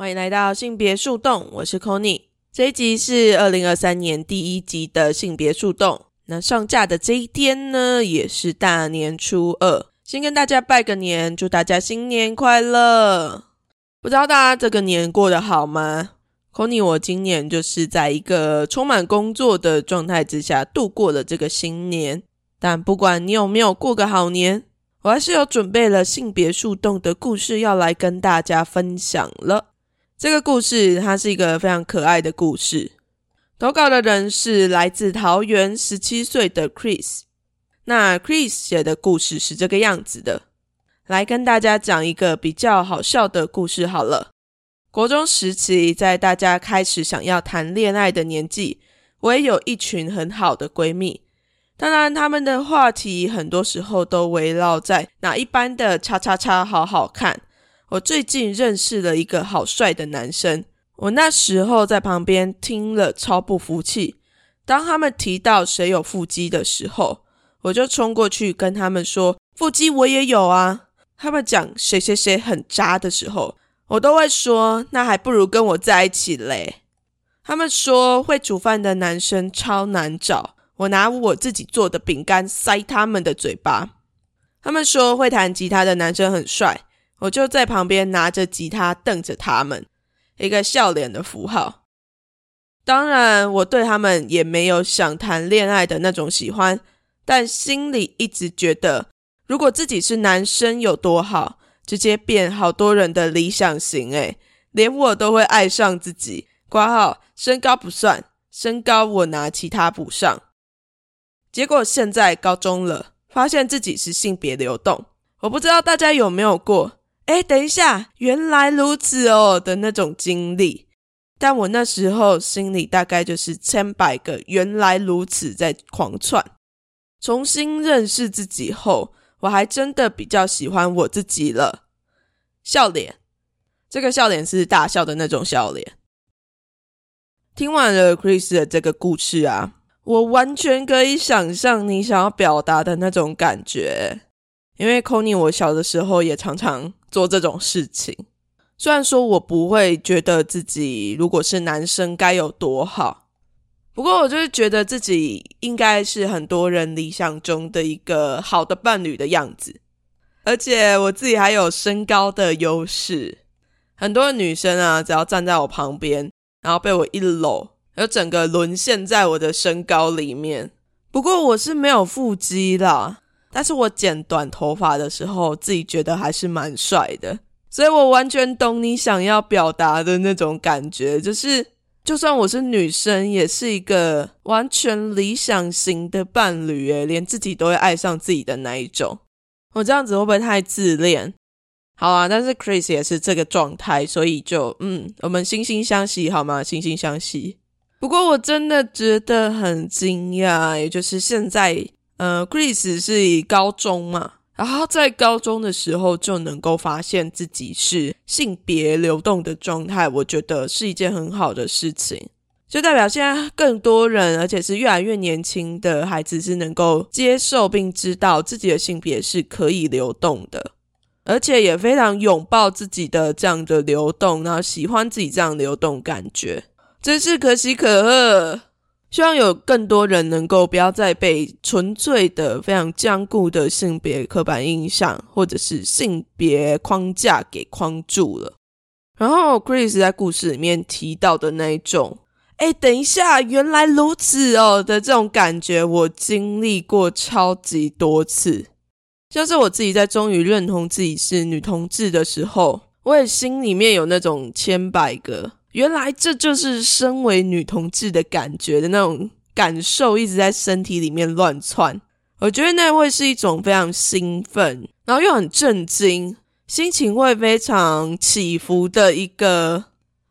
欢迎来到性别树洞，我是 c o n y 这一集是二零二三年第一集的性别树洞。那上架的这一天呢，也是大年初二。先跟大家拜个年，祝大家新年快乐！不知道大家这个年过得好吗 c o n y 我今年就是在一个充满工作的状态之下度过了这个新年。但不管你有没有过个好年，我还是有准备了性别树洞的故事要来跟大家分享了。这个故事它是一个非常可爱的故事。投稿的人是来自桃园十七岁的 Chris。那 Chris 写的故事是这个样子的，来跟大家讲一个比较好笑的故事好了。国中时期，在大家开始想要谈恋爱的年纪，我也有一群很好的闺蜜。当然，他们的话题很多时候都围绕在哪一班的叉叉叉好好看。我最近认识了一个好帅的男生，我那时候在旁边听了超不服气。当他们提到谁有腹肌的时候，我就冲过去跟他们说：“腹肌我也有啊。”他们讲谁谁谁很渣的时候，我都会说：“那还不如跟我在一起嘞。”他们说会煮饭的男生超难找，我拿我自己做的饼干塞他们的嘴巴。他们说会弹吉他的男生很帅。我就在旁边拿着吉他瞪着他们，一个笑脸的符号。当然，我对他们也没有想谈恋爱的那种喜欢，但心里一直觉得，如果自己是男生有多好，直接变好多人的理想型。诶，连我都会爱上自己。挂号身高不算，身高我拿其他补上。结果现在高中了，发现自己是性别流动。我不知道大家有没有过。哎，等一下，原来如此哦的那种经历，但我那时候心里大概就是千百个原来如此在狂窜。重新认识自己后，我还真的比较喜欢我自己了。笑脸，这个笑脸是大笑的那种笑脸。听完了 Chris 的这个故事啊，我完全可以想象你想要表达的那种感觉。因为 c o n y 我小的时候也常常做这种事情。虽然说我不会觉得自己如果是男生该有多好，不过我就是觉得自己应该是很多人理想中的一个好的伴侣的样子。而且我自己还有身高的优势，很多女生啊，只要站在我旁边，然后被我一搂，就整个沦陷在我的身高里面。不过我是没有腹肌啦。但是我剪短头发的时候，自己觉得还是蛮帅的，所以我完全懂你想要表达的那种感觉，就是就算我是女生，也是一个完全理想型的伴侣，诶，连自己都会爱上自己的那一种。我这样子会不会太自恋？好啊，但是 Chris 也是这个状态，所以就嗯，我们惺惺相惜好吗？惺惺相惜。不过我真的觉得很惊讶，也就是现在。呃，Chris 是以高中嘛，然后在高中的时候就能够发现自己是性别流动的状态，我觉得是一件很好的事情，就代表现在更多人，而且是越来越年轻的孩子是能够接受并知道自己的性别是可以流动的，而且也非常拥抱自己的这样的流动，然后喜欢自己这样流动感觉，真是可喜可贺。希望有更多人能够不要再被纯粹的、非常僵固的性别刻板印象或者是性别框架给框住了。然后，Chris 在故事里面提到的那一种“哎，等一下，原来如此哦”的这种感觉，我经历过超级多次。像是我自己在终于认同自己是女同志的时候，我也心里面有那种千百个。原来这就是身为女同志的感觉的那种感受，一直在身体里面乱窜。我觉得那会是一种非常兴奋，然后又很震惊，心情会非常起伏的一个。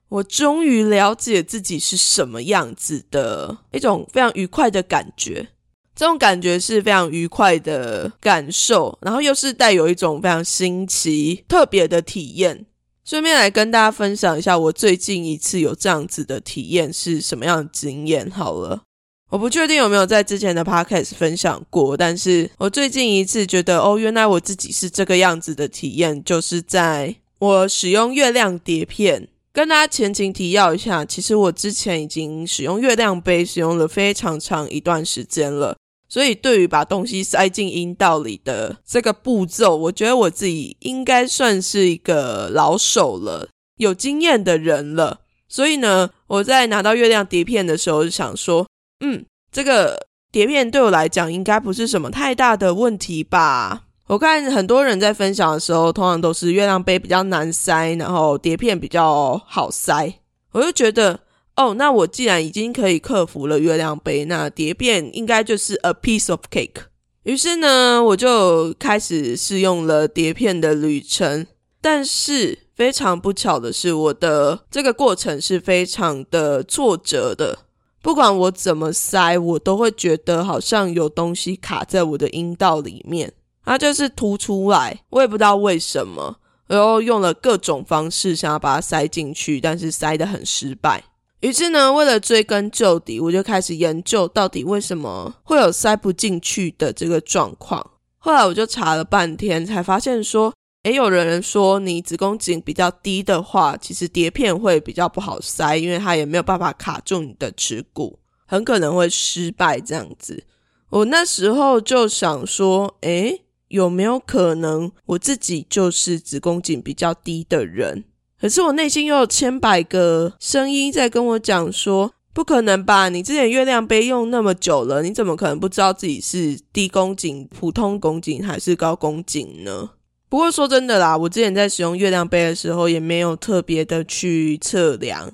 我终于了解自己是什么样子的一种非常愉快的感觉。这种感觉是非常愉快的感受，然后又是带有一种非常新奇、特别的体验。顺便来跟大家分享一下，我最近一次有这样子的体验是什么样的经验。好了，我不确定有没有在之前的 podcast 分享过，但是我最近一次觉得，哦，原来我自己是这个样子的体验，就是在我使用月亮碟片跟大家前情提要一下，其实我之前已经使用月亮杯使用了非常长一段时间了，所以对于把东西塞进阴道里的这个步骤，我觉得我自己应该算是一个老手了，有经验的人了。所以呢，我在拿到月亮碟片的时候，就想说，嗯，这个碟片对我来讲应该不是什么太大的问题吧。我看很多人在分享的时候，通常都是月亮杯比较难塞，然后碟片比较好塞。我就觉得，哦，那我既然已经可以克服了月亮杯，那碟片应该就是 a piece of cake。于是呢，我就开始试用了碟片的旅程。但是非常不巧的是，我的这个过程是非常的挫折的。不管我怎么塞，我都会觉得好像有东西卡在我的阴道里面。它就是凸出来，我也不知道为什么，然后用了各种方式想要把它塞进去，但是塞得很失败。于是呢，为了追根究底，我就开始研究到底为什么会有塞不进去的这个状况。后来我就查了半天，才发现说，诶，有人说你子宫颈比较低的话，其实碟片会比较不好塞，因为它也没有办法卡住你的耻骨，很可能会失败这样子。我那时候就想说，诶。有没有可能我自己就是子宫颈比较低的人？可是我内心又有千百个声音在跟我讲说，不可能吧？你之前月亮杯用那么久了，你怎么可能不知道自己是低宫颈、普通宫颈还是高宫颈呢？不过说真的啦，我之前在使用月亮杯的时候，也没有特别的去测量，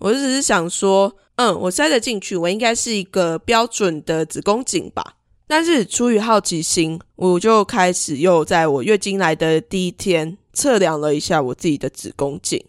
我只是想说，嗯，我塞得进去，我应该是一个标准的子宫颈吧。但是出于好奇心，我就开始又在我月经来的第一天测量了一下我自己的子宫颈。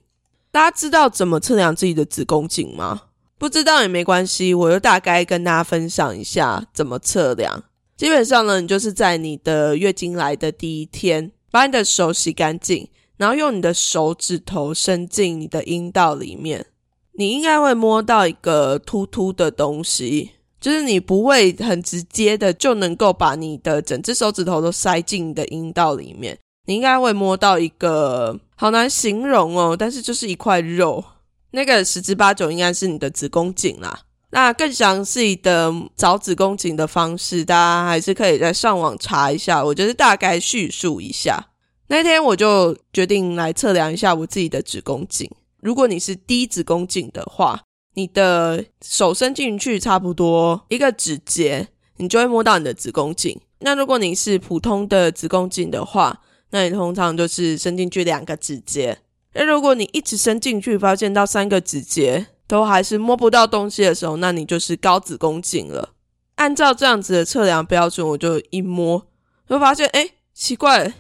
大家知道怎么测量自己的子宫颈吗？不知道也没关系，我就大概跟大家分享一下怎么测量。基本上呢，你就是在你的月经来的第一天，把你的手洗干净，然后用你的手指头伸进你的阴道里面，你应该会摸到一个凸凸的东西。就是你不会很直接的就能够把你的整只手指头都塞进你的阴道里面，你应该会摸到一个好难形容哦，但是就是一块肉，那个十之八九应该是你的子宫颈啦。那更详细的找子宫颈的方式，大家还是可以在上网查一下。我就是大概叙述一下，那天我就决定来测量一下我自己的子宫颈。如果你是低子宫颈的话。你的手伸进去差不多一个指节，你就会摸到你的子宫颈。那如果你是普通的子宫颈的话，那你通常就是伸进去两个指节。那如果你一直伸进去，发现到三个指节都还是摸不到东西的时候，那你就是高子宫颈了。按照这样子的测量标准，我就一摸，就发现，哎，奇怪，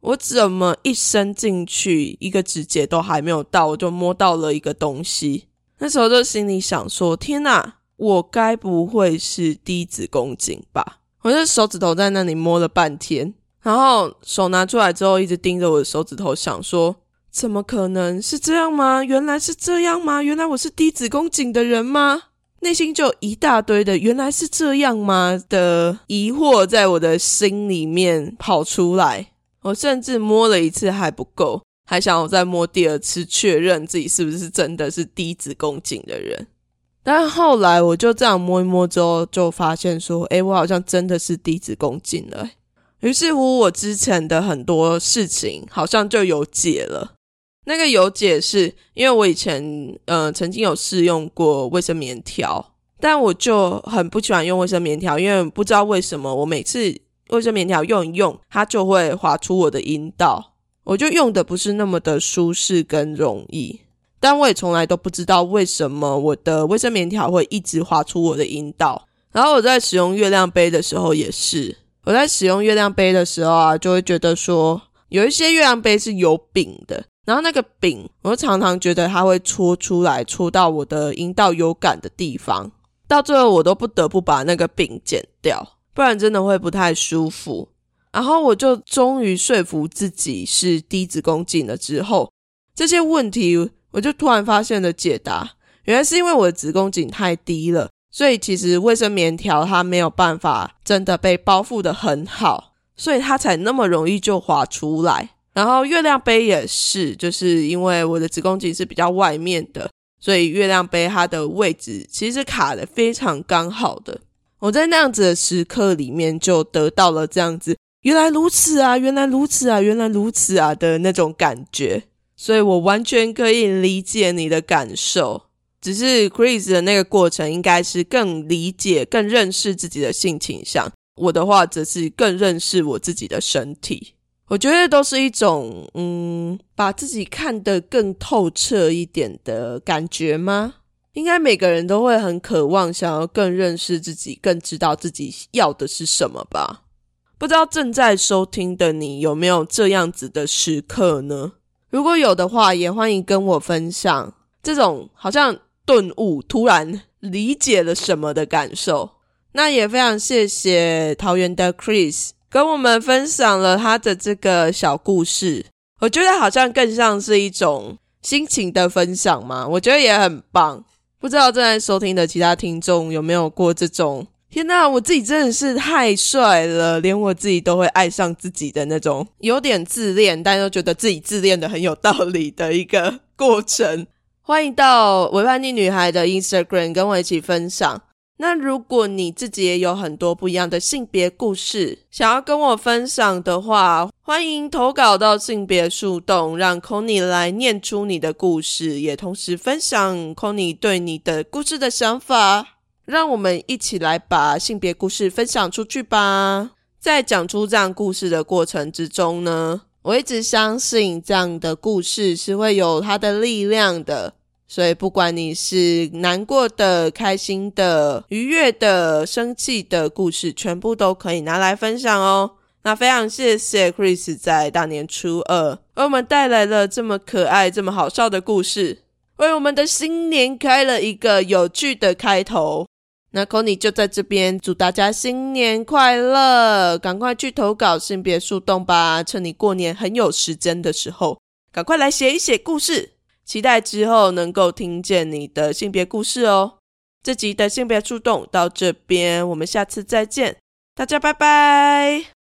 我怎么一伸进去一个指节都还没有到，我就摸到了一个东西。那时候就心里想说：“天哪，我该不会是低子宫颈吧？”我就手指头在那里摸了半天，然后手拿出来之后，一直盯着我的手指头，想说：“怎么可能是这样吗？原来是这样吗？原来我是低子宫颈的人吗？”内心就一大堆的“原来是这样吗”的疑惑在我的心里面跑出来。我甚至摸了一次还不够。还想我再摸第二次，确认自己是不是真的是低子宫颈的人。但后来我就这样摸一摸之后，就发现说，哎，我好像真的是低子宫颈了。于是乎，我之前的很多事情好像就有解了。那个有解是因为我以前呃曾经有试用过卫生棉条，但我就很不喜欢用卫生棉条，因为不知道为什么我每次卫生棉条用一用，它就会滑出我的阴道。我就用的不是那么的舒适跟容易，但我也从来都不知道为什么我的卫生棉条会一直滑出我的阴道。然后我在使用月亮杯的时候也是，我在使用月亮杯的时候啊，就会觉得说有一些月亮杯是有柄的，然后那个柄，我常常觉得它会戳出来，戳到我的阴道有感的地方，到最后我都不得不把那个柄剪掉，不然真的会不太舒服。然后我就终于说服自己是低子宫颈了。之后这些问题，我就突然发现了解答。原来是因为我的子宫颈太低了，所以其实卫生棉条它没有办法真的被包覆的很好，所以它才那么容易就滑出来。然后月亮杯也是，就是因为我的子宫颈是比较外面的，所以月亮杯它的位置其实卡的非常刚好的。我在那样子的时刻里面，就得到了这样子“原来如此啊，原来如此啊，原来如此啊”的那种感觉，所以我完全可以理解你的感受。只是 Chris 的那个过程，应该是更理解、更认识自己的性倾向。我的话，则是更认识我自己的身体。我觉得都是一种，嗯，把自己看得更透彻一点的感觉吗？应该每个人都会很渴望，想要更认识自己，更知道自己要的是什么吧？不知道正在收听的你有没有这样子的时刻呢？如果有的话，也欢迎跟我分享这种好像顿悟、突然理解了什么的感受。那也非常谢谢桃园的 Chris。跟我们分享了他的这个小故事，我觉得好像更像是一种心情的分享嘛，我觉得也很棒。不知道正在收听的其他听众有没有过这种？天哪，我自己真的是太帅了，连我自己都会爱上自己的那种，有点自恋，但又觉得自己自恋的很有道理的一个过程。欢迎到维叛逆女孩的 Instagram 跟我一起分享。那如果你自己也有很多不一样的性别故事，想要跟我分享的话，欢迎投稿到性别树洞，让 c o n y 来念出你的故事，也同时分享 c o n y 对你的故事的想法。让我们一起来把性别故事分享出去吧。在讲出这样故事的过程之中呢，我一直相信这样的故事是会有它的力量的。所以，不管你是难过的、开心的、愉悦的、生气的故事，全部都可以拿来分享哦。那非常谢谢 Chris 在大年初二为我们带来了这么可爱、这么好笑的故事，为我们的新年开了一个有趣的开头。那 c o n y 就在这边祝大家新年快乐！赶快去投稿性别树洞吧，趁你过年很有时间的时候，赶快来写一写故事。期待之后能够听见你的性别故事哦。这集的性别树洞到这边，我们下次再见，大家拜拜。